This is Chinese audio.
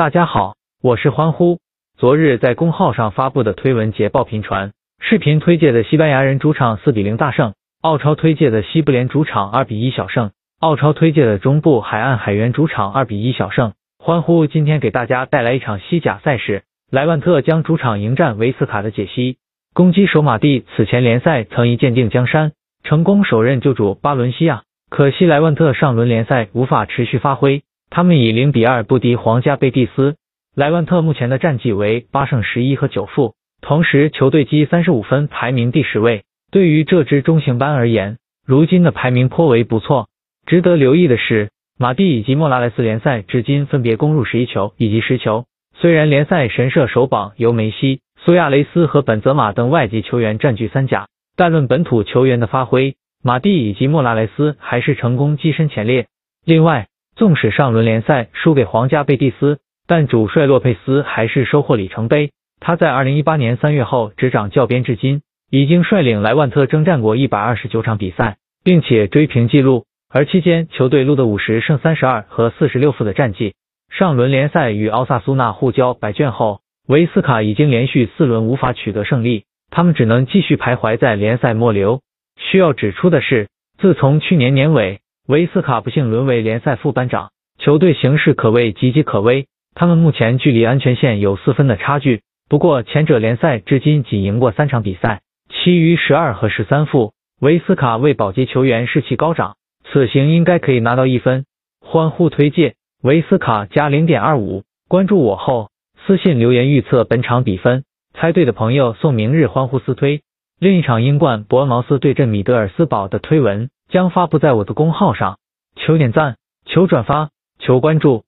大家好，我是欢呼。昨日在公号上发布的推文捷报频传，视频推介的西班牙人主场四比零大胜，澳超推介的西部联主场二比一小胜，澳超推介的中部海岸海员主场二比一小胜。欢呼今天给大家带来一场西甲赛事，莱万特将主场迎战维斯卡的解析。攻击手马蒂此前联赛曾一剑定江山，成功首任旧主巴伦西亚，可惜莱万特上轮联赛无法持续发挥，他们以零比二不敌皇家贝蒂斯。莱万特目前的战绩为八胜十一和九负，同时球队积三十五分，排名第十位。对于这支中型班而言，如今的排名颇为不错。值得留意的是，马蒂以及莫拉莱斯联赛至今分别攻入十一球以及十球。虽然联赛神射手榜由梅西、苏亚雷斯和本泽马等外籍球员占据三甲，但论本土球员的发挥，马蒂以及莫拉莱斯还是成功跻身前列。另外，纵使上轮联赛输给皇家贝蒂斯，但主帅洛佩斯还是收获里程碑。他在二零一八年三月后执掌教鞭至今，已经率领莱万特征战过一百二十九场比赛，并且追平纪录。而期间球队录得五十胜三十二和四十六负的战绩。上轮联赛与奥萨苏纳互交白卷后，维斯卡已经连续四轮无法取得胜利，他们只能继续徘徊在联赛末流。需要指出的是，自从去年年尾维斯卡不幸沦为联赛副班长，球队形势可谓岌岌可危。他们目前距离安全线有四分的差距，不过前者联赛至今仅赢过三场比赛，其余十二和十三负。维斯卡为保级球员士气高涨，此行应该可以拿到一分。欢呼推介维斯卡加零点二五。关注我后私信留言预测本场比分，猜对的朋友送明日欢呼私推。另一场英冠伯恩茅斯对阵米德尔斯堡的推文将发布在我的公号上，求点赞，求转发，求关注。